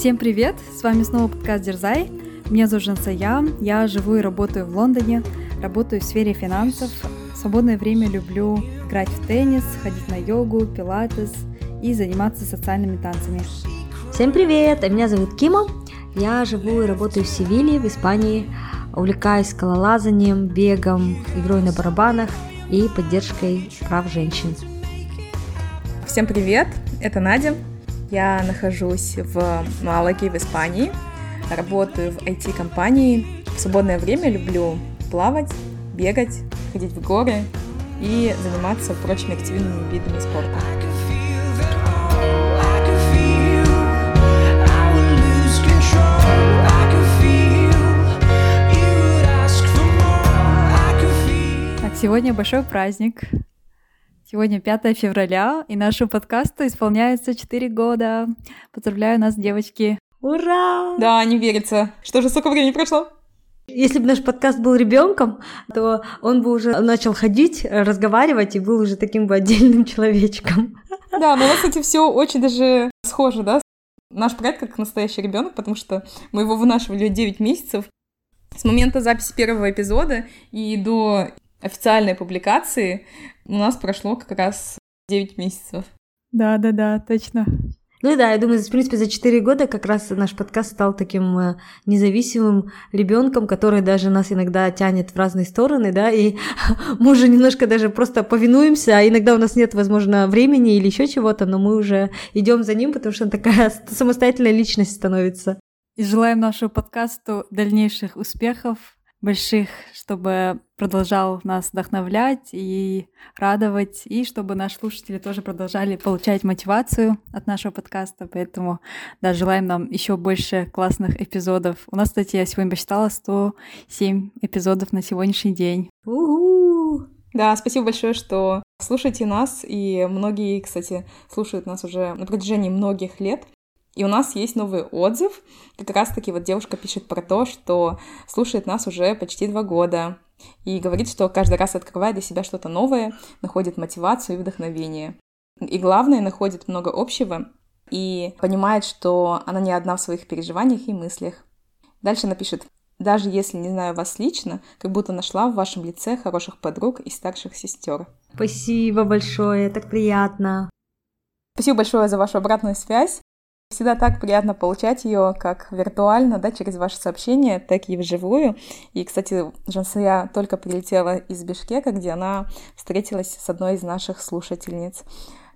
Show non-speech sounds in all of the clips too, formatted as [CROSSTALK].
Всем привет! С вами снова подкаст Дерзай. Меня зовут Жансая, я живу и работаю в Лондоне, работаю в сфере финансов. В свободное время люблю играть в теннис, ходить на йогу, пилатес и заниматься социальными танцами. Всем привет! Меня зовут Кима. Я живу и работаю в Севиле, в Испании. Увлекаюсь скалолазанием, бегом, игрой на барабанах и поддержкой прав женщин. Всем привет! Это Надя. Я нахожусь в Малаге, в Испании. Работаю в IT-компании. В свободное время люблю плавать, бегать, ходить в горы и заниматься прочими активными видами спорта. Так, сегодня большой праздник. Сегодня 5 февраля, и нашему подкасту исполняется 4 года. Поздравляю нас, девочки. Ура! Да, не верится. Что же столько времени прошло? Если бы наш подкаст был ребенком, то он бы уже начал ходить, разговаривать и был уже таким бы отдельным человечком. Да, но у нас, кстати, все очень даже схоже, да? Наш проект как настоящий ребенок, потому что мы его вынашивали 9 месяцев. С момента записи первого эпизода и до официальной публикации у нас прошло как раз 9 месяцев. Да, да, да, точно. Ну и да, я думаю, в принципе, за 4 года как раз наш подкаст стал таким э, независимым ребенком, который даже нас иногда тянет в разные стороны, да, и [LAUGHS] мы уже немножко даже просто повинуемся, а иногда у нас нет, возможно, времени или еще чего-то, но мы уже идем за ним, потому что он такая [LAUGHS] самостоятельная личность становится. И желаем нашему подкасту дальнейших успехов, больших, чтобы продолжал нас вдохновлять и радовать, и чтобы наши слушатели тоже продолжали получать мотивацию от нашего подкаста. Поэтому, да, желаем нам еще больше классных эпизодов. У нас, кстати, я сегодня посчитала 107 эпизодов на сегодняшний день. У-ху! Да, спасибо большое, что слушаете нас, и многие, кстати, слушают нас уже на протяжении многих лет. И у нас есть новый отзыв. Как раз-таки вот девушка пишет про то, что слушает нас уже почти два года. И говорит, что каждый раз открывает для себя что-то новое, находит мотивацию и вдохновение. И главное, находит много общего и понимает, что она не одна в своих переживаниях и мыслях. Дальше она пишет, даже если не знаю вас лично, как будто нашла в вашем лице хороших подруг и старших сестер. Спасибо большое, так приятно. Спасибо большое за вашу обратную связь. Всегда так приятно получать ее как виртуально, да, через ваши сообщения, так и вживую. И, кстати, Жансая только прилетела из Бишкека, где она встретилась с одной из наших слушательниц.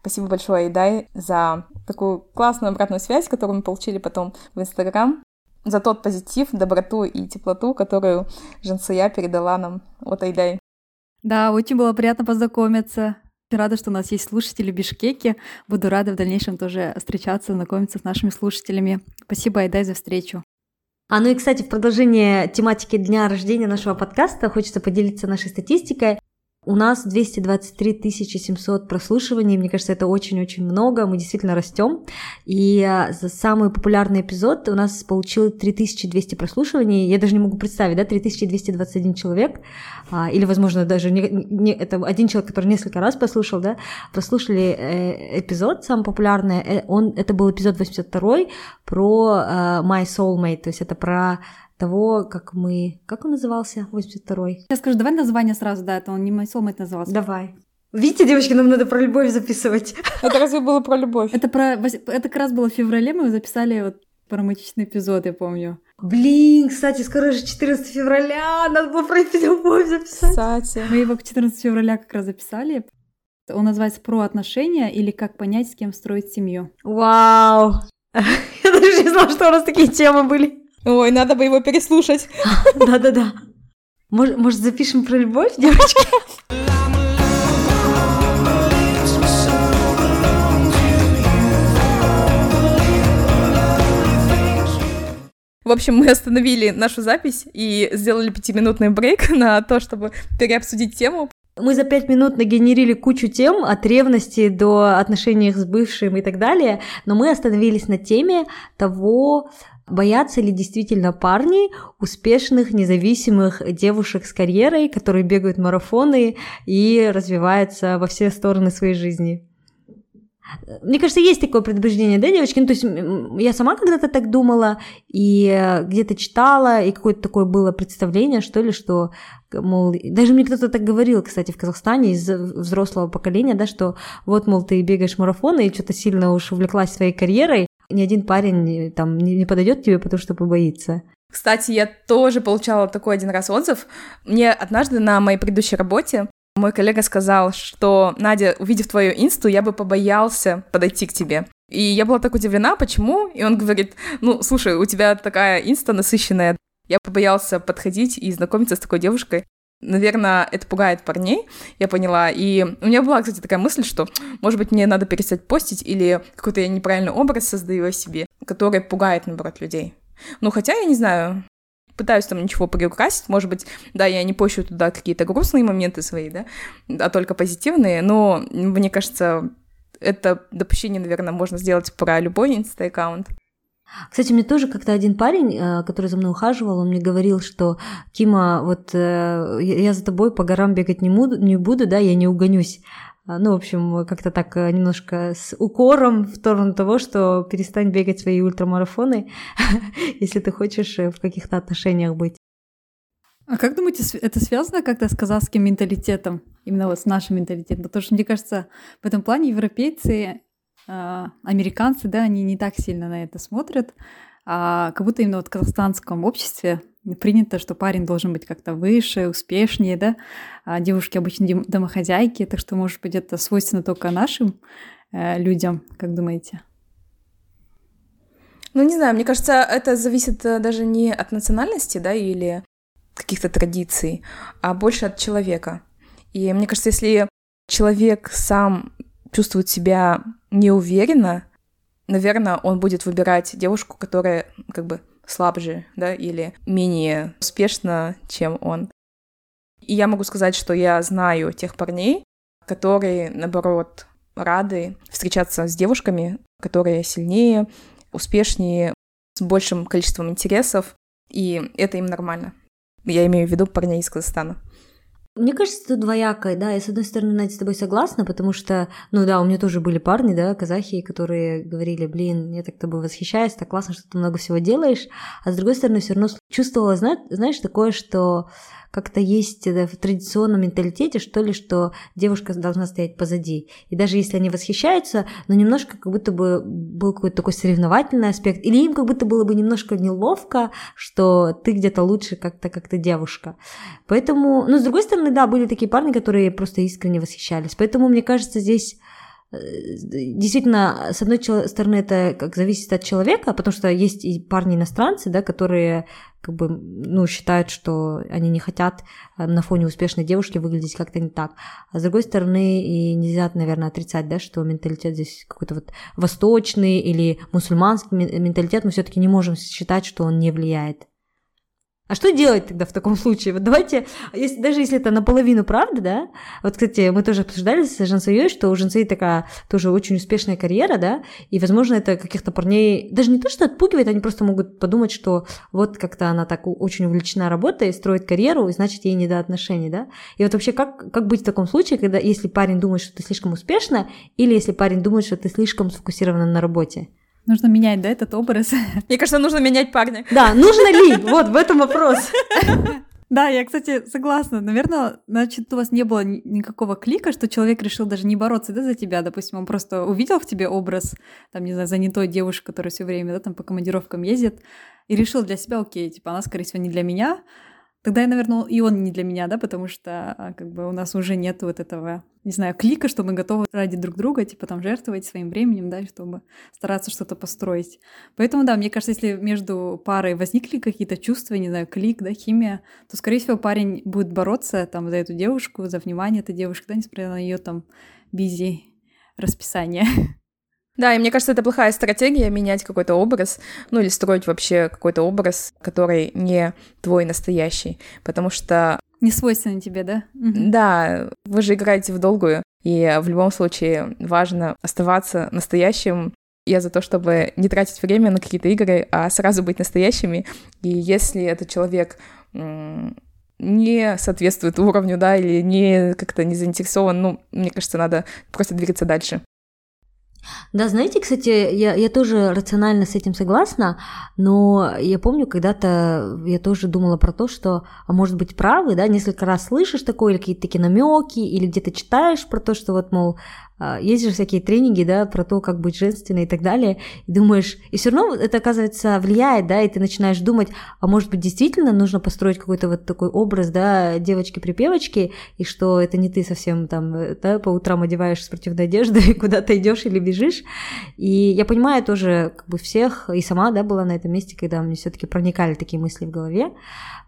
Спасибо большое, Идай, за такую классную обратную связь, которую мы получили потом в Инстаграм, за тот позитив, доброту и теплоту, которую Жансая передала нам. Вот Айдай. Да, очень было приятно познакомиться. Рада, что у нас есть слушатели в Бишкеке. Буду рада в дальнейшем тоже встречаться, знакомиться с нашими слушателями. Спасибо, Айдай, за встречу. А ну и, кстати, в продолжение тематики дня рождения нашего подкаста хочется поделиться нашей статистикой. У нас 223 700 прослушиваний, мне кажется, это очень-очень много, мы действительно растем. И а, за самый популярный эпизод у нас получил 3200 прослушиваний, я даже не могу представить, да, 3221 человек, а, или, возможно, даже не, не, это один человек, который несколько раз послушал, да, прослушали э, эпизод самый популярный, э, он, это был эпизод 82 про э, My Soulmate, то есть это про того, как мы... Как он назывался? 82-й. Я скажу, давай название сразу, да, это он не Soulmate назывался. Давай. Видите, девочки, нам надо про любовь записывать. Это разве было про любовь? Это, про... это как раз было в феврале, мы записали вот романтичный эпизод, я помню. Блин, кстати, скоро же 14 февраля, надо было про любовь записать. Кстати. Мы его к 14 февраля как раз записали. Он называется «Про отношения» или «Как понять, с кем строить семью». Вау! [LAUGHS] Я даже не знала, что у нас такие темы были. Ой, надо бы его переслушать. [LAUGHS] Да-да-да. Может, может, запишем про любовь, девочки? В общем, мы остановили нашу запись и сделали пятиминутный брейк [LAUGHS] на то, чтобы переобсудить тему. Мы за пять минут нагенерили кучу тем от ревности до отношений с бывшим и так далее, но мы остановились на теме того, Боятся ли действительно парни успешных, независимых девушек с карьерой, которые бегают марафоны и развиваются во все стороны своей жизни? Мне кажется, есть такое предубеждение, да, девочки? Ну, то есть я сама когда-то так думала, и э, где-то читала, и какое-то такое было представление, что ли, что, мол, даже мне кто-то так говорил, кстати, в Казахстане из взрослого поколения, да, что вот, мол, ты бегаешь марафоны и что-то сильно уж увлеклась своей карьерой, ни один парень там не подойдет к тебе, потому что побоится. Кстати, я тоже получала такой один раз отзыв. Мне однажды на моей предыдущей работе мой коллега сказал, что, Надя, увидев твою инсту, я бы побоялся подойти к тебе. И я была так удивлена, почему? И он говорит, ну, слушай, у тебя такая инста насыщенная. Я побоялся подходить и знакомиться с такой девушкой. Наверное, это пугает парней, я поняла. И у меня была, кстати, такая мысль, что, может быть, мне надо перестать постить или какой-то я неправильный образ создаю о себе, который пугает, наоборот, людей. Ну, хотя, я не знаю, пытаюсь там ничего приукрасить, может быть, да, я не пощу туда какие-то грустные моменты свои, да, а только позитивные, но мне кажется, это допущение, наверное, можно сделать про любой инста-аккаунт. Кстати, мне тоже как-то один парень, э, который за мной ухаживал, он мне говорил, что Кима, вот э, я за тобой по горам бегать не буду, не буду, да, я не угонюсь. А, ну, в общем, как-то так э, немножко с укором в сторону того, что перестань бегать свои ультрамарафоны, [LAUGHS] если ты хочешь в каких-то отношениях быть. А как думаете, это связано как-то с казахским менталитетом? Именно вот с нашим менталитетом? Потому что, мне кажется, в этом плане европейцы, американцы, да, они не так сильно на это смотрят, а как будто именно вот в казахстанском обществе принято, что парень должен быть как-то выше, успешнее, да, а девушки обычно домохозяйки, так что, может быть, это свойственно только нашим э, людям, как думаете? Ну, не знаю, мне кажется, это зависит э, даже не от национальности, да, или каких-то традиций, а больше от человека. И мне кажется, если человек сам чувствует себя неуверенно, наверное, он будет выбирать девушку, которая как бы слабже, да, или менее успешно, чем он. И я могу сказать, что я знаю тех парней, которые, наоборот, рады встречаться с девушками, которые сильнее, успешнее, с большим количеством интересов, и это им нормально. Я имею в виду парней из Казахстана. Мне кажется, это двоякое, да. Я, с одной стороны, Надя, с тобой согласна, потому что, ну да, у меня тоже были парни, да, казахи, которые говорили, блин, я так тобой восхищаюсь, так классно, что ты много всего делаешь. А с другой стороны, все равно чувствовала, знаешь, такое, что как-то есть в традиционном менталитете, что ли, что девушка должна стоять позади. И даже если они восхищаются, но немножко как будто бы был какой-то такой соревновательный аспект, или им как будто было бы немножко неловко, что ты где-то лучше как-то как-то девушка. Поэтому, ну, с другой стороны, да, были такие парни, которые просто искренне восхищались. Поэтому, мне кажется, здесь э, действительно, с одной стороны, это как зависит от человека, потому что есть и парни иностранцы, да, которые как бы, ну, считают, что они не хотят э, на фоне успешной девушки выглядеть как-то не так. А с другой стороны, и нельзя, наверное, отрицать, да, что менталитет здесь какой-то вот восточный или мусульманский менталитет, мы все-таки не можем считать, что он не влияет. А что делать тогда в таком случае? Вот давайте, если, даже если это наполовину правда, да, вот, кстати, мы тоже обсуждали с Жансуей, что у Жансуи такая тоже очень успешная карьера, да, и, возможно, это каких-то парней, даже не то, что отпугивает, они просто могут подумать, что вот как-то она так очень увлечена работой, строит карьеру, и значит, ей не до отношений, да. И вот вообще, как, как быть в таком случае, когда, если парень думает, что ты слишком успешна, или если парень думает, что ты слишком сфокусирована на работе? Нужно менять, да, этот образ? [LAUGHS] Мне кажется, нужно менять парня. Да, нужно ли? Вот, в этом вопрос. [LAUGHS] Да, я, кстати, согласна. Наверное, значит, у вас не было никакого клика, что человек решил даже не бороться да, за тебя. Допустим, он просто увидел в тебе образ, там, не знаю, занятой девушки, которая все время да, там, по командировкам ездит, и решил для себя, окей, типа, она, скорее всего, не для меня, Тогда, я, наверное, и он не для меня, да, потому что а, как бы у нас уже нет вот этого, не знаю, клика, что мы готовы ради друг друга, типа там жертвовать своим временем, да, чтобы стараться что-то построить. Поэтому, да, мне кажется, если между парой возникли какие-то чувства, не знаю, клик, да, химия, то, скорее всего, парень будет бороться там за эту девушку, за внимание этой девушки, да, несмотря на ее там бизи расписание. [LAUGHS] Да, и мне кажется, это плохая стратегия менять какой-то образ, ну или строить вообще какой-то образ, который не твой настоящий, потому что... Не свойственно тебе, да? Да, вы же играете в долгую, и в любом случае важно оставаться настоящим. Я за то, чтобы не тратить время на какие-то игры, а сразу быть настоящими. И если этот человек не соответствует уровню, да, или не как-то не заинтересован, ну, мне кажется, надо просто двигаться дальше. Да, знаете, кстати, я, я тоже рационально с этим согласна, но я помню, когда-то я тоже думала про то, что, а может быть, правы, да, несколько раз слышишь такое, или какие-то такие намеки, или где-то читаешь про то, что вот, мол, есть же всякие тренинги, да, про то, как быть женственной и так далее, и думаешь, и все равно это, оказывается, влияет, да, и ты начинаешь думать, а может быть, действительно нужно построить какой-то вот такой образ, да, девочки-припевочки, и что это не ты совсем там, э, да, по утрам одеваешь спортивную одежду и [LAUGHS] куда-то идешь или бежишь, и я понимаю тоже, как бы, всех, и сама, да, была на этом месте, когда мне все таки проникали такие мысли в голове,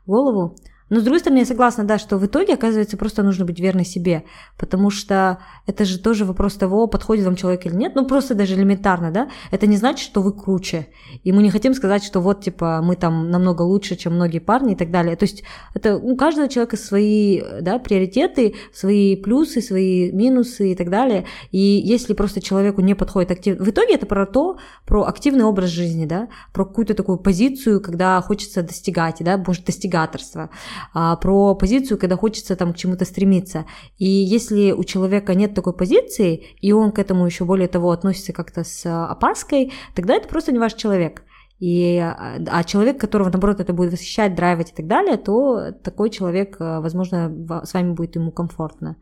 в голову, но, с другой стороны, я согласна, да, что в итоге, оказывается, просто нужно быть верной себе, потому что это же тоже вопрос того, подходит вам человек или нет, ну, просто даже элементарно, да, это не значит, что вы круче, и мы не хотим сказать, что вот, типа, мы там намного лучше, чем многие парни и так далее, то есть это у каждого человека свои, да, приоритеты, свои плюсы, свои минусы и так далее, и если просто человеку не подходит активно, в итоге это про то, про активный образ жизни, да, про какую-то такую позицию, когда хочется достигать, да, может, достигаторство, про позицию, когда хочется там к чему-то стремиться. И если у человека нет такой позиции, и он к этому еще более того относится как-то с опаской, тогда это просто не ваш человек. И, а, а человек, которого, наоборот, это будет восхищать, драйвать и так далее, то такой человек, а, возможно, с вами будет ему комфортно.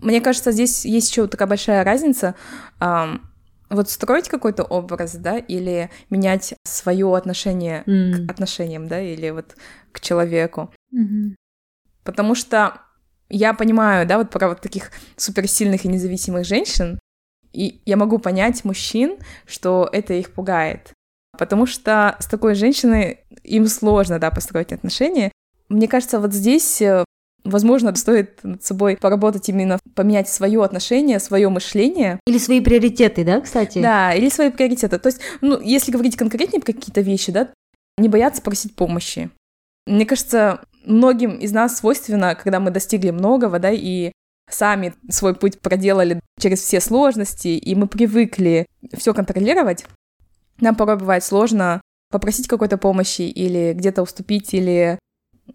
Мне кажется, здесь есть еще такая большая разница вот строить какой-то образ, да, или менять свое отношение mm. к отношениям, да, или вот к человеку. Mm-hmm. Потому что я понимаю, да, вот про вот таких суперсильных и независимых женщин, и я могу понять мужчин, что это их пугает. Потому что с такой женщиной им сложно, да, построить отношения. Мне кажется, вот здесь э, Возможно, стоит над собой поработать именно, поменять свое отношение, свое мышление. Или свои приоритеты, да, кстати? Да, или свои приоритеты. То есть, ну, если говорить конкретнее про какие-то вещи, да, не бояться просить помощи. Мне кажется, многим из нас свойственно, когда мы достигли многого, да, и сами свой путь проделали через все сложности, и мы привыкли все контролировать, нам порой бывает сложно попросить какой-то помощи или где-то уступить, или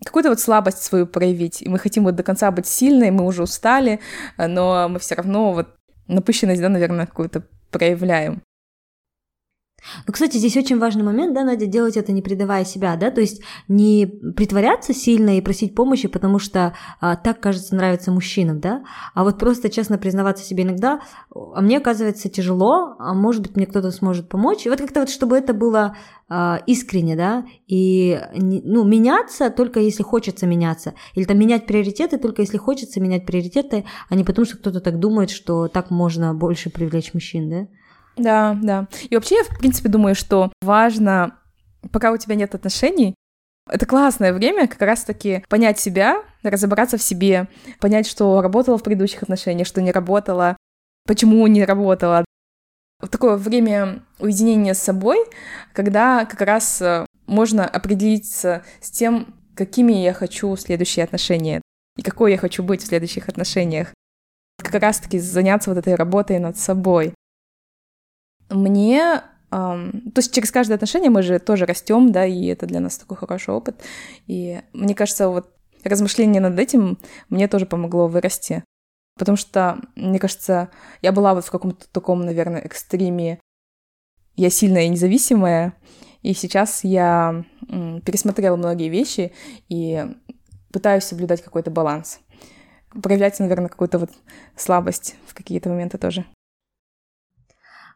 какую-то вот слабость свою проявить. И мы хотим вот до конца быть сильной, мы уже устали, но мы все равно вот напыщенность, да, наверное, какую-то проявляем. Ну, кстати, здесь очень важный момент, да, Надя, делать это не предавая себя, да, то есть не притворяться сильно и просить помощи, потому что а, так, кажется, нравится мужчинам, да, а вот просто честно признаваться себе иногда, а мне оказывается тяжело, а может быть, мне кто-то сможет помочь, и вот как-то вот, чтобы это было а, искренне, да, и, ну, меняться только если хочется меняться, или там менять приоритеты только если хочется менять приоритеты, а не потому, что кто-то так думает, что так можно больше привлечь мужчин, да. Да, да. И вообще я, в принципе, думаю, что важно, пока у тебя нет отношений, это классное время как раз-таки понять себя, разобраться в себе, понять, что работало в предыдущих отношениях, что не работало, почему не работало. Такое время уединения с собой, когда как раз э, можно определиться с тем, какими я хочу следующие отношения и какой я хочу быть в следующих отношениях. Как раз-таки заняться вот этой работой над собой. Мне Um, то есть через каждое отношение мы же тоже растем, да, и это для нас такой хороший опыт. И мне кажется, вот размышление над этим мне тоже помогло вырасти. Потому что, мне кажется, я была вот в каком-то таком, наверное, экстриме. Я сильная и независимая, и сейчас я пересмотрела многие вещи и пытаюсь соблюдать какой-то баланс. Проявлять, наверное, какую-то вот слабость в какие-то моменты тоже.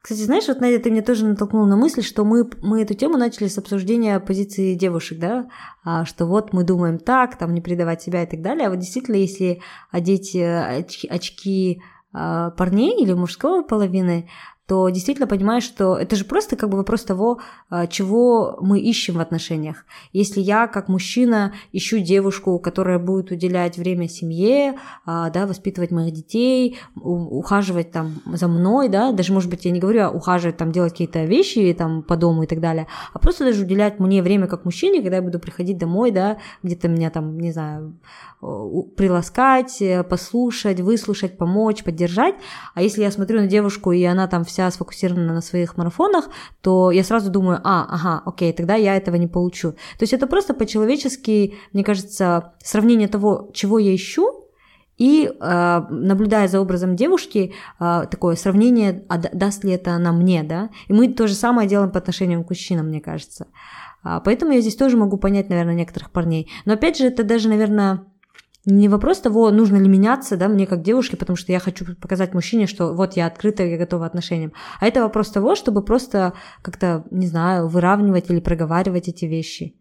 Кстати, знаешь, вот, Надя, ты мне тоже натолкнула на мысль, что мы, мы эту тему начали с обсуждения позиции девушек, да, а, что вот мы думаем так, там, не предавать себя и так далее, а вот действительно, если одеть э, очки, очки а, парней или мужской половины, то действительно понимаешь, что это же просто как бы вопрос того, а, чего мы ищем в отношениях. Если я как мужчина ищу девушку, которая будет уделять время семье, а, да, воспитывать моих детей, ухаживать там за мной, да, даже, может быть, я не говорю ухаживать, там, делать какие-то вещи там по дому и так далее, а просто даже уделять мне время как мужчине, когда я буду приходить домой, да, где-то меня там, не знаю, приласкать, э, послушать, выслушать, помочь, поддержать. А если я смотрю на девушку, и она там вся сфокусирована на своих марафонах, то я сразу думаю, а, ага, окей, тогда я этого не получу. То есть это просто по-человечески, мне кажется, сравнение того, чего я ищу, и э, наблюдая за образом девушки, э, такое сравнение, а даст ли это она мне, да? И мы то же самое делаем по отношению к мужчинам, мне кажется. А, поэтому я здесь тоже могу понять, наверное, некоторых парней. Но опять же, это даже, наверное, не вопрос того, нужно ли меняться, да, мне как девушке, потому что я хочу показать мужчине, что вот я открыта, я готова отношениям. А это вопрос того, чтобы просто как-то, не знаю, выравнивать или проговаривать эти вещи.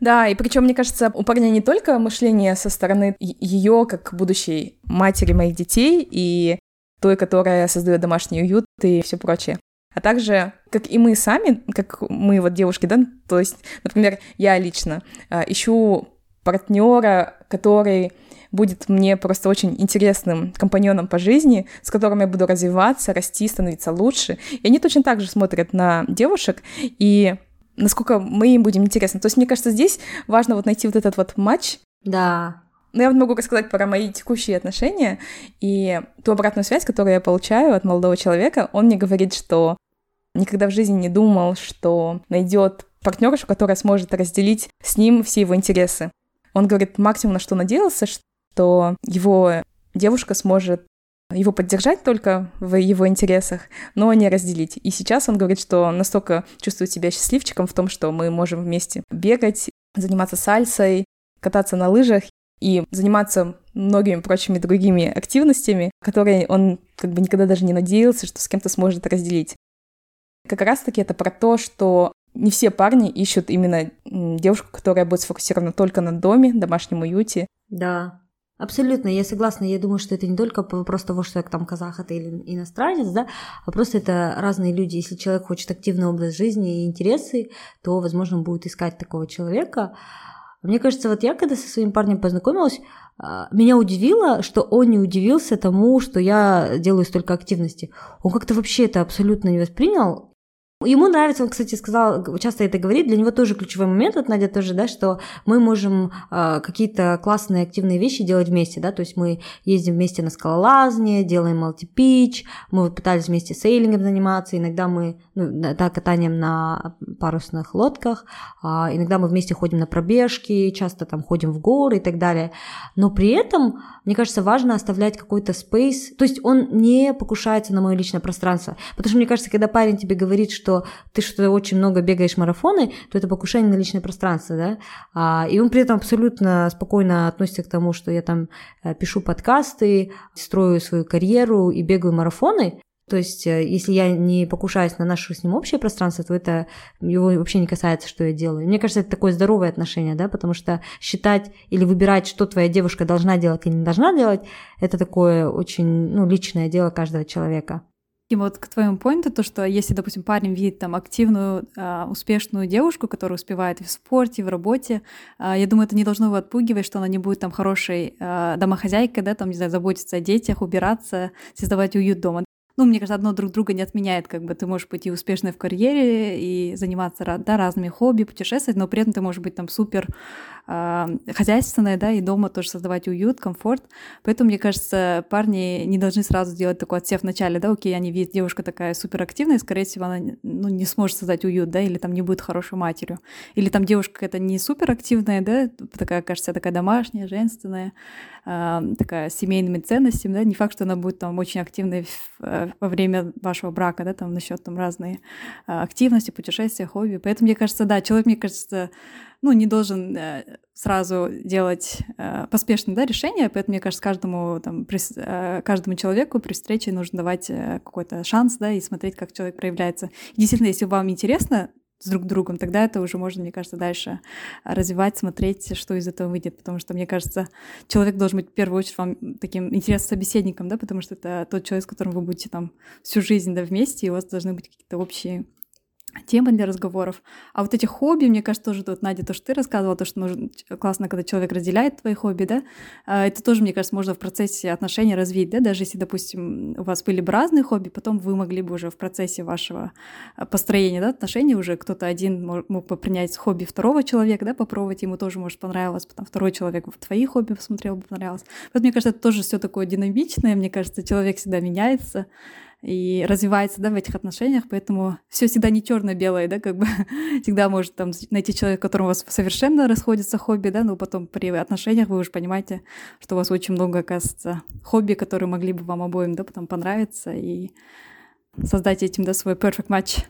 Да, и причем, мне кажется, у парня не только мышление со стороны ее как будущей матери моих детей и той, которая создает домашний уют и все прочее. А также, как и мы сами, как мы вот девушки, да, то есть, например, я лично э, ищу партнера, который будет мне просто очень интересным компаньоном по жизни, с которым я буду развиваться, расти, становиться лучше. И они точно так же смотрят на девушек, и насколько мы им будем интересны. То есть, мне кажется, здесь важно вот найти вот этот вот матч. Да. Но я вот могу рассказать про мои текущие отношения и ту обратную связь, которую я получаю от молодого человека. Он мне говорит, что никогда в жизни не думал, что найдет партнершу, которая сможет разделить с ним все его интересы. Он говорит, максимум на что надеялся, что его девушка сможет его поддержать только в его интересах, но не разделить. И сейчас он говорит, что настолько чувствует себя счастливчиком в том, что мы можем вместе бегать, заниматься сальсой, кататься на лыжах и заниматься многими прочими другими активностями, которые он как бы никогда даже не надеялся, что с кем-то сможет разделить. Как раз-таки это про то, что не все парни ищут именно девушку, которая будет сфокусирована только на доме, домашнем уюте. Да, Абсолютно, я согласна. Я думаю, что это не только вопрос того, что я там казах это или иностранец, да, а просто это разные люди. Если человек хочет активный образ жизни и интересы, то, возможно, будет искать такого человека. Мне кажется, вот я когда со своим парнем познакомилась, а, меня удивило, что он не удивился тому, что я делаю столько активности. Он как-то вообще это абсолютно не воспринял. Ему нравится, он, кстати, сказал, часто это говорит, для него тоже ключевой момент, вот Надя тоже, да, что мы можем э, какие-то классные активные вещи делать вместе, да, то есть мы ездим вместе на скалолазание, делаем мультипич, мы пытались вместе сейлингом заниматься, иногда мы, ну, да, катанием на парусных лодках, э, иногда мы вместе ходим на пробежки, часто там ходим в горы и так далее, но при этом, мне кажется, важно оставлять какой-то спейс, то есть он не покушается на мое личное пространство, потому что мне кажется, когда парень тебе говорит, что что ты что-то очень много бегаешь марафоны, то это покушение на личное пространство, да, а, и он при этом абсолютно спокойно относится к тому, что я там э, пишу подкасты, строю свою карьеру и бегаю марафоны, то есть, э, если я не покушаюсь на наше с ним общее пространство, то это его вообще не касается, что я делаю. Мне кажется, это такое здоровое отношение, да, потому что считать или выбирать, что твоя девушка должна делать или не должна делать, это такое очень ну, личное дело каждого человека. И вот к твоему поинту, то, что если, допустим, парень видит там активную, а, успешную девушку, которая успевает в спорте, в работе, а, я думаю, это не должно его отпугивать, что она не будет там хорошей а, домохозяйкой, да, там, не знаю, заботиться о детях, убираться, создавать уют дома. Ну, мне кажется, одно друг друга не отменяет, как бы ты можешь быть и успешной в карьере, и заниматься да, разными хобби, путешествовать, но при этом ты можешь быть там супер э, хозяйственная, да, и дома тоже создавать уют, комфорт. Поэтому, мне кажется, парни не должны сразу делать такой отсев в начале, да, окей, они видят, девушка такая супер активная, скорее всего, она ну, не сможет создать уют, да, или там не будет хорошей матерью. Или там девушка это не супер активная, да, такая, кажется, такая домашняя, женственная, э, такая семейными ценностями, да, не факт, что она будет там очень активной э, во время вашего брака, да, там насчет там разные а, активности, путешествия, хобби. Поэтому, мне кажется, да, человек, мне кажется, ну, не должен э, сразу делать э, поспешное да, решение, поэтому, мне кажется, каждому, там, при, э, каждому человеку при встрече нужно давать какой-то шанс, да, и смотреть, как человек проявляется. И действительно, если вам интересно с друг другом, тогда это уже можно, мне кажется, дальше развивать, смотреть, что из этого выйдет, потому что, мне кажется, человек должен быть в первую очередь вам таким интересным собеседником, да, потому что это тот человек, с которым вы будете там всю жизнь, да, вместе, и у вас должны быть какие-то общие темы для разговоров. А вот эти хобби, мне кажется, тоже тут, Надя, то, что ты рассказывала, то, что нужно, классно, когда человек разделяет твои хобби, да, а, это тоже, мне кажется, можно в процессе отношений развить, да, даже если, допустим, у вас были бы разные хобби, потом вы могли бы уже в процессе вашего а, построения, да, отношений уже кто-то один мог бы принять хобби второго человека, да, попробовать, ему тоже, может, понравилось, потом второй человек в твои хобби посмотрел бы, понравилось. Вот мне кажется, это тоже все такое динамичное, мне кажется, человек всегда меняется, и развивается, да, в этих отношениях, поэтому все всегда не черно-белое, да, как бы [LAUGHS] всегда может там найти человека, которому у вас совершенно расходится хобби, да, но потом при отношениях вы уже понимаете, что у вас очень много, оказывается, хобби, которые могли бы вам обоим, да, потом понравиться и создать этим, да, свой perfect match.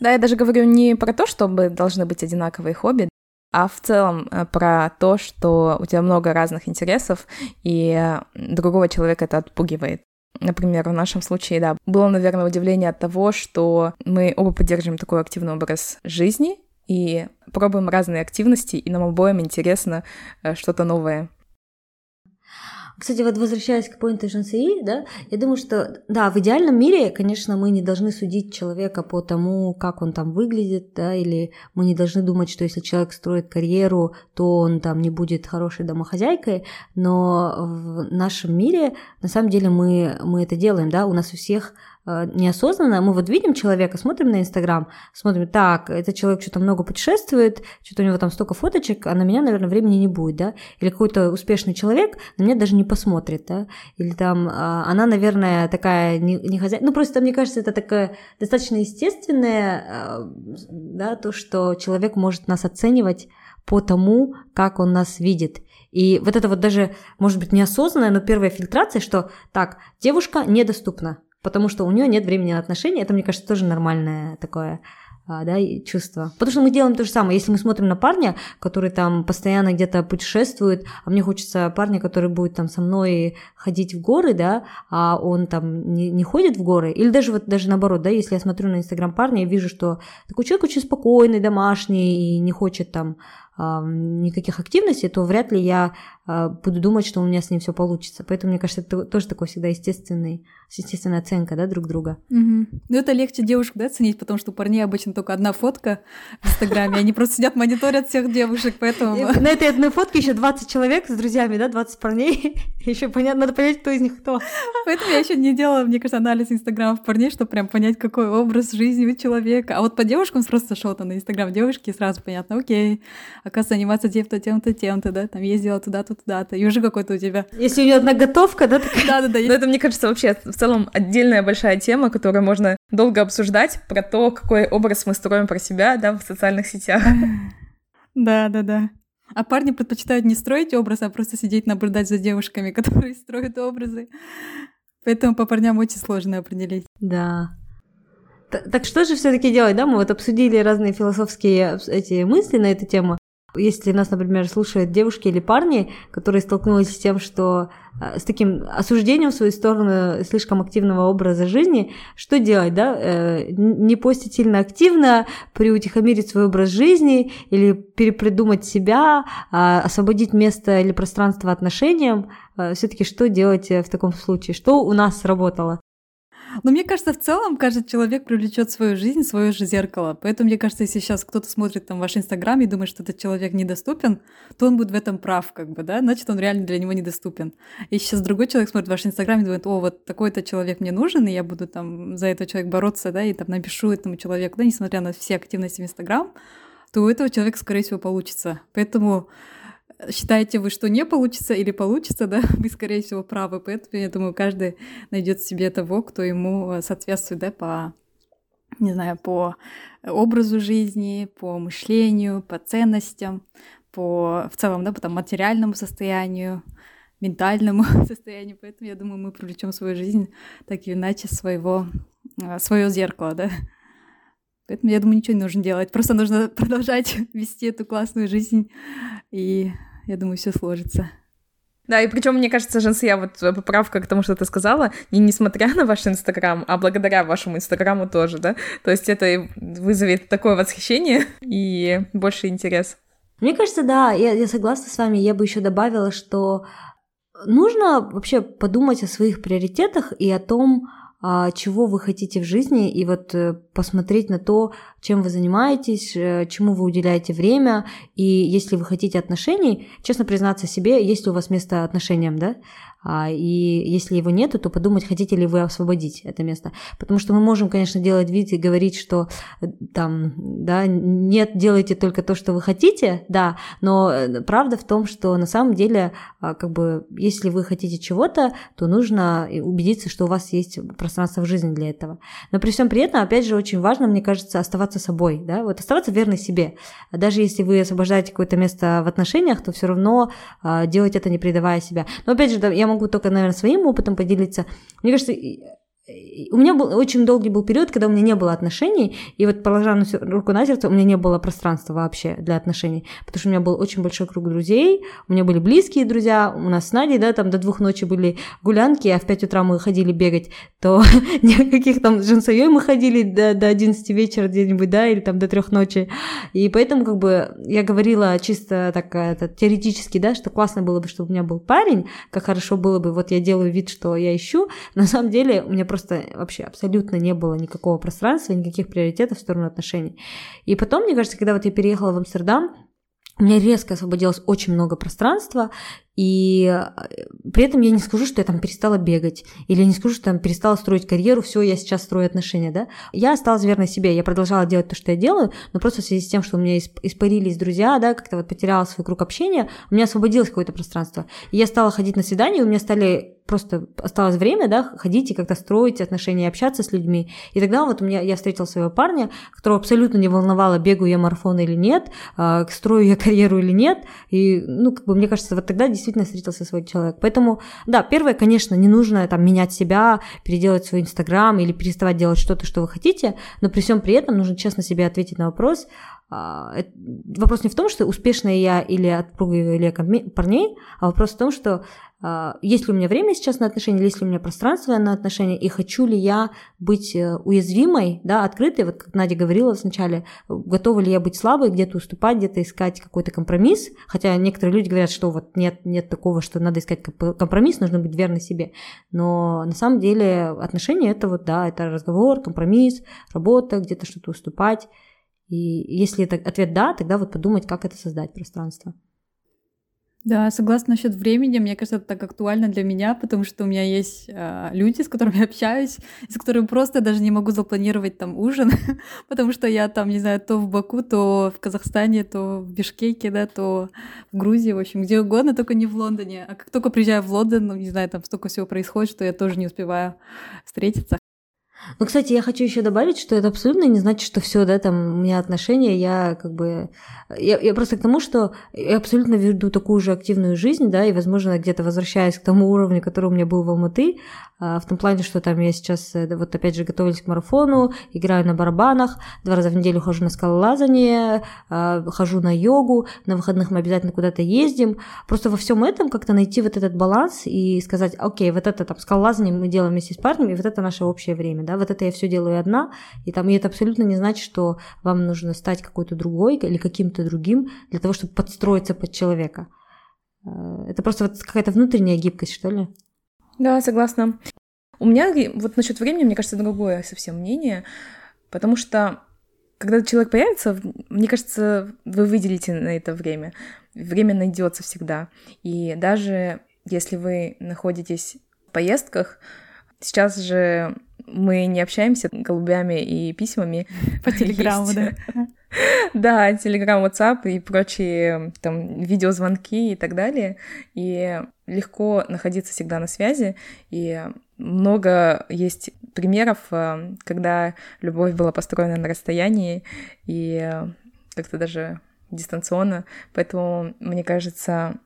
Да, я даже говорю не про то, чтобы должны быть одинаковые хобби, а в целом э, про то, что у тебя много разных интересов, и другого человека это отпугивает. Например, в нашем случае, да, было, наверное, удивление от того, что мы оба поддерживаем такой активный образ жизни и пробуем разные активности, и нам обоим интересно э, что-то новое. Кстати, вот возвращаясь к поинту Жансеи, да, я думаю, что, да, в идеальном мире, конечно, мы не должны судить человека по тому, как он там выглядит, да, или мы не должны думать, что если человек строит карьеру, то он там не будет хорошей домохозяйкой, но в нашем мире, на самом деле, мы, мы это делаем, да, у нас у всех неосознанно, мы вот видим человека, смотрим на Инстаграм, смотрим, так, этот человек что-то много путешествует, что-то у него там столько фоточек, а на меня, наверное, времени не будет, да, или какой-то успешный человек на меня даже не посмотрит, да, или там а, она, наверное, такая не, не хозяйка, ну просто мне кажется, это такое достаточно естественное, э, да, то, что человек может нас оценивать по тому, как он нас видит. И вот это вот даже, может быть, неосознанная, но первая фильтрация, что так, девушка недоступна, потому что у нее нет времени на отношения. Это, мне кажется, тоже нормальное такое а, да, чувство. Потому что мы делаем то же самое. Если мы смотрим на парня, который там постоянно где-то путешествует, а мне хочется парня, который будет там со мной ходить в горы, да, а он там не, не ходит в горы, или даже вот даже наоборот, да, если я смотрю на инстаграм парня, я вижу, что такой человек очень спокойный, домашний и не хочет там никаких активностей, то вряд ли я буду думать, что у меня с ним все получится. Поэтому, мне кажется, это тоже такой всегда естественный, естественная оценка да, друг друга. Угу. Ну, это легче девушек да, ценить, потому что у парней обычно только одна фотка в Инстаграме. Они просто сидят, мониторят всех девушек, поэтому... На этой одной фотке еще 20 человек с друзьями, да, 20 парней. [LAUGHS] Еще понятно, надо понять, кто из них кто. Поэтому я еще не делала, мне кажется, анализ Инстаграмов парней, чтобы прям понять, какой образ жизни у человека. А вот по девушкам просто шел там на Инстаграм девушки, сразу понятно, окей, оказывается, заниматься тем-то, тем-то, тем-то, да, там ездила туда-то, туда-то, и уже какой-то у тебя. Если у нее одна готовка, да, Да-да-да. Но это, мне кажется, вообще в целом отдельная большая тема, которую можно долго обсуждать, про то, какой образ мы строим про себя, да, в социальных сетях. [LAUGHS] Да-да-да. А парни предпочитают не строить образ, а просто сидеть наблюдать за девушками, [LAUGHS] которые строят образы. Поэтому по парням очень сложно определить. Да. Так что же все-таки делать, да? Мы вот обсудили разные философские эти мысли на эту тему. Если нас, например, слушают девушки или парни, которые столкнулись с тем, что э, с таким осуждением в свою сторону слишком активного образа жизни, что делать, да? Э, не постить сильно активно, приутихомирить свой образ жизни или перепридумать себя, а, освободить место или пространство отношениям. Э, Все-таки что делать в таком случае? Что у нас сработало? Но мне кажется, в целом каждый человек привлечет свою жизнь, свое же зеркало. Поэтому мне кажется, если сейчас кто-то смотрит там ваш Инстаграм и думает, что этот человек недоступен, то он будет в этом прав, как бы, да, значит, он реально для него недоступен. И сейчас другой человек смотрит ваш Инстаграм и думает, о, вот такой-то человек мне нужен, и я буду там за этого человека бороться, да, и там напишу этому человеку, да, несмотря на все активности в Инстаграм, то у этого человека, скорее всего, получится. Поэтому считаете вы, что не получится или получится, да, [LAUGHS] вы, скорее всего, правы. Поэтому, я думаю, каждый найдет себе того, кто ему э, соответствует, да, по, не знаю, по образу жизни, по мышлению, по ценностям, по, в целом, да, по там, материальному состоянию, ментальному [LAUGHS] состоянию. Поэтому, я думаю, мы привлечем свою жизнь так или иначе своего, э, свое зеркало, да. Поэтому, я думаю, ничего не нужно делать. Просто нужно [LAUGHS] продолжать вести эту классную жизнь и я думаю, все сложится. Да, и причем, мне кажется, Женсия, вот э, поправка к тому, что ты сказала, не несмотря на ваш Инстаграм, а благодаря вашему Инстаграму тоже, да? То есть это вызовет такое восхищение и больше интерес. Мне кажется, да, я, я согласна с вами. Я бы еще добавила, что нужно вообще подумать о своих приоритетах и о том, чего вы хотите в жизни, и вот э, посмотреть на то, чем вы занимаетесь, э, чему вы уделяете время, и если вы хотите отношений, честно признаться себе, есть ли у вас место отношениям, да, А, и если его нету, то подумать, хотите ли вы освободить это место. Потому что мы можем, конечно, делать вид и говорить, что э, там, да, нет, делайте только то, что вы хотите, да, но э, правда в том, что на самом деле, а, как бы, если вы хотите чего-то, то нужно убедиться, что у вас есть пространство в жизни для этого. Но при всем при этом, опять же, очень важно, мне кажется, оставаться собой, да, вот оставаться верной себе. Даже если вы освобождаете какое-то место в отношениях, то все равно а, делать это не предавая себя. Но опять же, я могу только, наверное, своим опытом поделиться. Мне кажется, у меня был очень долгий был период, когда у меня не было отношений, и вот положа руку на сердце, у меня не было пространства вообще для отношений, потому что у меня был очень большой круг друзей, у меня были близкие друзья, у нас с Надей, да, там до двух ночи были гулянки, а в пять утра мы ходили бегать, то [LAUGHS] никаких там с мы ходили до, до 11 вечера где-нибудь, да, или там до трех ночи, и поэтому как бы я говорила чисто так это, теоретически, да, что классно было бы, чтобы у меня был парень, как хорошо было бы, вот я делаю вид, что я ищу, на самом деле у меня просто просто вообще абсолютно не было никакого пространства, никаких приоритетов в сторону отношений. И потом, мне кажется, когда вот я переехала в Амстердам, у меня резко освободилось очень много пространства, и э, при этом я не скажу, что я там перестала бегать, или не скажу, что там перестала строить карьеру, все, я сейчас строю отношения, да. Я осталась верной себе, я продолжала делать то, что я делаю, но просто в связи с тем, что у меня испарились друзья, да, как-то вот потеряла свой круг общения, у меня освободилось какое-то пространство. И я стала ходить на свидания, у меня стали просто осталось время, да, ходить и как-то строить отношения, общаться с людьми. И тогда вот у меня, я встретила своего парня, которого абсолютно не волновало, бегаю я марафон или нет, э, строю я [LAUGHS] карьеру или нет. И, ну, как бы, мне кажется, вот тогда действительно встретился свой человек. Поэтому, да, первое, конечно, не нужно там менять себя, переделать свой Инстаграм или переставать делать что-то, что вы хотите, но при всем при этом нужно честно себе ответить на вопрос, а, Вопрос не в том, что успешная я или отпругиваю или парней, а вопрос в том, что есть ли у меня время сейчас на отношения, есть ли у меня пространство на отношения, и хочу ли я быть э, уязвимой, да, открытой, вот как Надя говорила вначале, готова ли я быть слабой, где-то уступать, где-то искать какой-то компромисс, хотя некоторые люди говорят, что вот нет, нет такого, что надо искать компромисс, нужно быть верной себе, но на самом деле отношения это вот, да, это разговор, компромисс, работа, где-то что-то уступать, и если это ответ да, тогда вот подумать, как это создать пространство. Да, согласна насчет времени. Мне кажется, это так актуально для меня, потому что у меня есть э, люди, с которыми я общаюсь, с которыми просто даже не могу запланировать там ужин, [LAUGHS] потому что я там, не знаю, то в Баку, то в Казахстане, то в Бишкеке, да, то в Грузии, в общем, где угодно, только не в Лондоне. А как только приезжаю в Лондон, ну, не знаю, там столько всего происходит, что я тоже не успеваю встретиться. Ну, кстати, я хочу еще добавить, что это абсолютно не значит, что все, да, там у меня отношения, я как бы... Я, я просто к тому, что я абсолютно веду такую же активную жизнь, да, и, возможно, где-то возвращаясь к тому уровню, который у меня был в Алматы, а, в том плане, что там я сейчас, э, вот опять же, готовлюсь к марафону, играю на барабанах, два раза в неделю хожу на скалолазание, а, хожу на йогу, на выходных мы обязательно куда-то ездим. Просто во всем этом как-то найти вот этот баланс и сказать, окей, вот это там скалолазание мы делаем вместе с парнем, и вот это наше общее время, да, вот это я все делаю одна, и там и это абсолютно не значит, что вам нужно стать какой-то другой или каким-то другим для того, чтобы подстроиться под человека. Э, это просто вот какая-то внутренняя гибкость, что ли? Да, согласна. У меня вот насчет времени, мне кажется, другое совсем мнение, потому что когда человек появится, мне кажется, вы выделите на это время. Время найдется всегда. И даже если вы находитесь в поездках, сейчас же мы не общаемся голубями и письмами. По [LAUGHS] телеграмму, да. [LAUGHS] Да, телеграм, WhatsApp и прочие там видеозвонки и так далее. И легко находиться всегда на связи. И много есть примеров, э, когда любовь была построена на расстоянии и как-то даже дистанционно. Поэтому, мне кажется,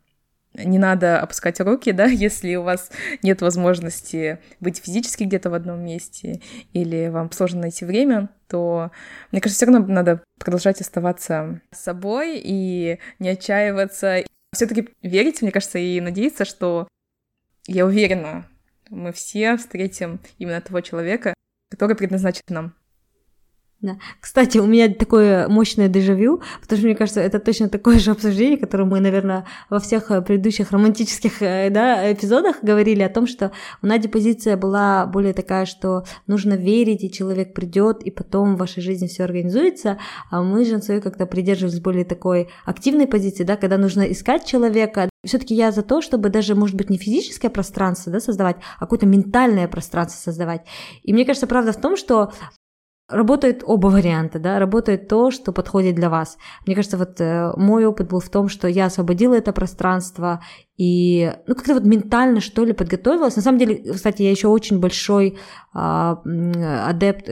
не надо опускать руки, да, [LAUGHS] если у вас нет возможности быть физически где-то в одном месте или вам сложно найти время, то, мне кажется, все равно надо продолжать оставаться собой и не отчаиваться. Все-таки верить, мне кажется, и надеяться, что я уверена, мы все встретим именно того человека, который предназначен нам. Да. Кстати, у меня такое мощное дежавю, потому что мне кажется, это точно такое же обсуждение, которое мы, наверное, во всех э, предыдущих романтических э, да, эпизодах говорили о том, что у Нади позиция была более такая, что нужно верить, и человек придет, и потом в вашей жизни все организуется, а мы же свою как-то придерживались более такой активной позиции, да, когда нужно искать человека. Все-таки я за то, чтобы даже, может быть, не физическое пространство да, создавать, а какое-то ментальное пространство создавать. И мне кажется, правда в том, что Работает оба варианта, да, работает то, что подходит для вас. Мне кажется, вот э, мой опыт был в том, что я освободила это пространство и, ну, как-то вот ментально, что ли, подготовилась. На самом деле, кстати, я еще очень большой а, адепт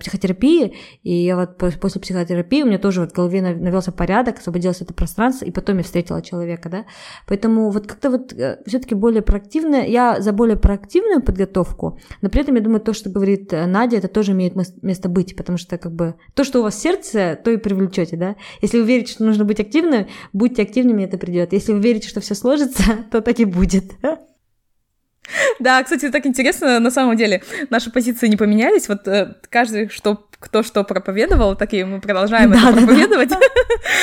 психотерапии, и я вот после психотерапии у меня тоже вот в голове навелся порядок, освободилось это пространство, и потом я встретила человека, да. Поэтому вот как-то вот э, все-таки более проактивно, я за более проактивную подготовку, но при этом я думаю, то, что говорит э, Надя, это тоже имеет место быть, потому что как бы то, что у вас сердце, то и привлечете, да. Если вы верите, что нужно быть активным, будьте активными, это придет. Если вы верите, что все сложится, [LAUGHS] то так и будет. Да, кстати, так интересно, на самом деле, наши позиции не поменялись. Вот э, каждый, что, кто что проповедовал, так и мы продолжаем да, это да, проповедовать. Да,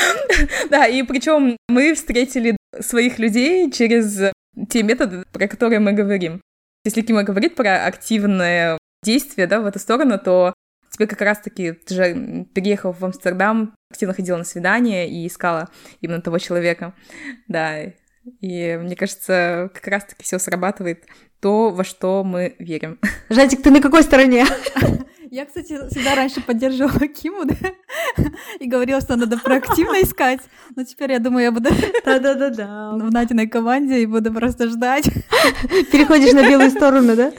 [LAUGHS] да и причем мы встретили своих людей через те методы, про которые мы говорим. Если Кима говорит про активное действие, да, в эту сторону, то тебе как раз-таки, ты же переехал в Амстердам, активно ходила на свидание и искала именно того человека, да, и мне кажется, как раз-таки все срабатывает то, во что мы верим. Жантик, ты на какой стороне? [LAUGHS] Я, кстати, всегда раньше поддерживала Киму, да, [LAUGHS] и говорила, что надо проактивно искать. Но теперь я думаю, я буду Да-да-да-да. в Натиной команде и буду просто ждать. Переходишь на белую сторону, да?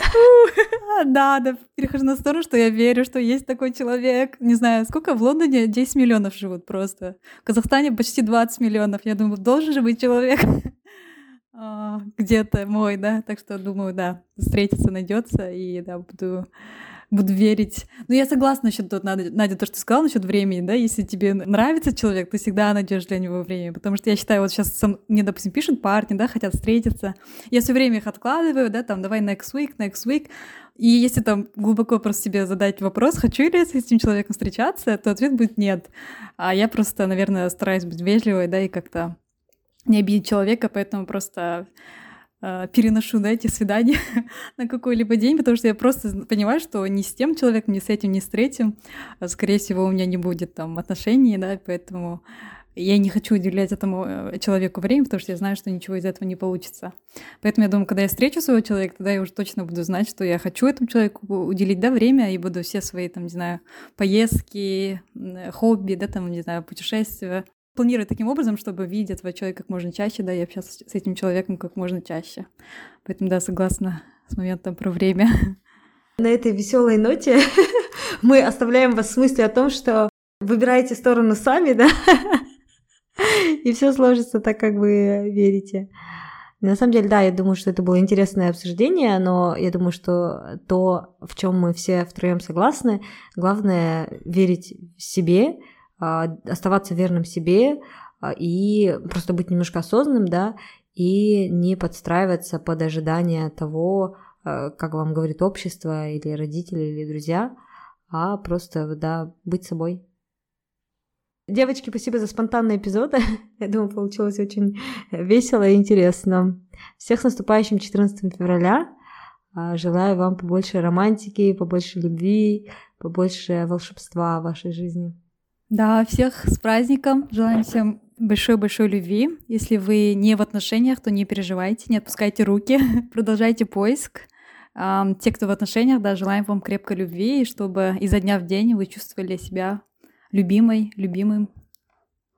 Да, да, перехожу на сторону, что я верю, что есть такой человек. Не знаю, сколько в Лондоне 10 миллионов живут просто. В Казахстане почти 20 миллионов. Я думаю, должен же быть человек а, где-то мой, да, так что думаю, да, встретиться найдется, и да, буду буду верить. Ну, я согласна насчет тут, Надя, то, что ты сказала насчет времени, да, если тебе нравится человек, ты всегда найдешь для него время, потому что я считаю, вот сейчас сам, мне, допустим, пишут парни, да, хотят встретиться, я все время их откладываю, да, там, давай next week, next week, и если там глубоко просто себе задать вопрос, хочу ли я с этим человеком встречаться, то ответ будет нет. А я просто, наверное, стараюсь быть вежливой, да, и как-то не обидеть человека, поэтому просто переношу да, эти свидания [LAUGHS] на какой-либо день, потому что я просто понимаю, что ни с тем человеком, ни с этим, ни с третьим, а, скорее всего, у меня не будет там отношений, да, поэтому я не хочу уделять этому э, человеку время, потому что я знаю, что ничего из этого не получится. Поэтому я думаю, когда я встречу своего человека, тогда я уже точно буду знать, что я хочу этому человеку уделить да, время и буду все свои, там, не знаю, поездки, хобби, да, там, не знаю, путешествия планировать таким образом, чтобы видеть этого человека как можно чаще, да, и общаться с этим человеком как можно чаще. Поэтому, да, согласна с моментом про время. На этой веселой ноте [LAUGHS] мы оставляем вас с мыслью о том, что выбираете сторону сами, да, [LAUGHS] и все сложится так, как вы верите. На самом деле, да, я думаю, что это было интересное обсуждение, но я думаю, что то, в чем мы все втроем согласны, главное верить в себе, оставаться верным себе а, и просто быть немножко осознанным, да, и не подстраиваться под ожидания того, а, как вам говорит общество или родители или друзья, а просто, да, быть собой. Девочки, спасибо за спонтанный эпизод. [LAUGHS] Я думаю, получилось очень весело и интересно. Всех с наступающим 14 февраля. Желаю вам побольше романтики, побольше любви, побольше волшебства в вашей жизни. Да, всех с праздником. Желаем всем большой-большой любви. Если вы не в отношениях, то не переживайте, не отпускайте руки, [LAUGHS] продолжайте поиск. Те, кто в отношениях, да, желаем вам крепкой любви, и чтобы изо дня в день вы чувствовали себя любимой, любимым.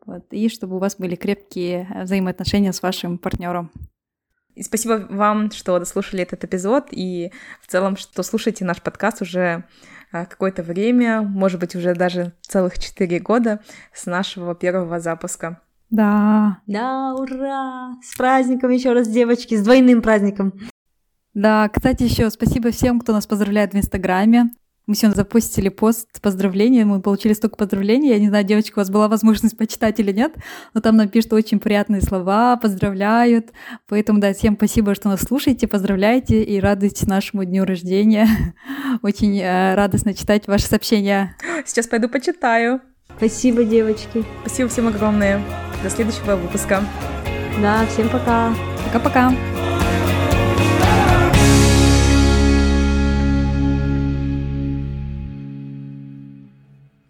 Вот, и чтобы у вас были крепкие взаимоотношения с вашим партнером. И спасибо вам, что дослушали этот эпизод, и в целом, что слушаете наш подкаст уже какое-то время, может быть, уже даже целых четыре года с нашего первого запуска. Да. Да, ура! С праздником еще раз, девочки, с двойным праздником. Да, кстати, еще спасибо всем, кто нас поздравляет в Инстаграме. Мы сегодня запустили пост поздравления, мы получили столько поздравлений. Я не знаю, девочка, у вас была возможность почитать или нет, но там нам пишут очень приятные слова, поздравляют. Поэтому, да, всем спасибо, что нас слушаете, поздравляйте и радуйтесь нашему дню рождения. [LAUGHS] Очень э, радостно читать ваши сообщения. Сейчас пойду почитаю. Спасибо, девочки. Спасибо всем огромное. До следующего выпуска. Да, всем пока. Пока-пока.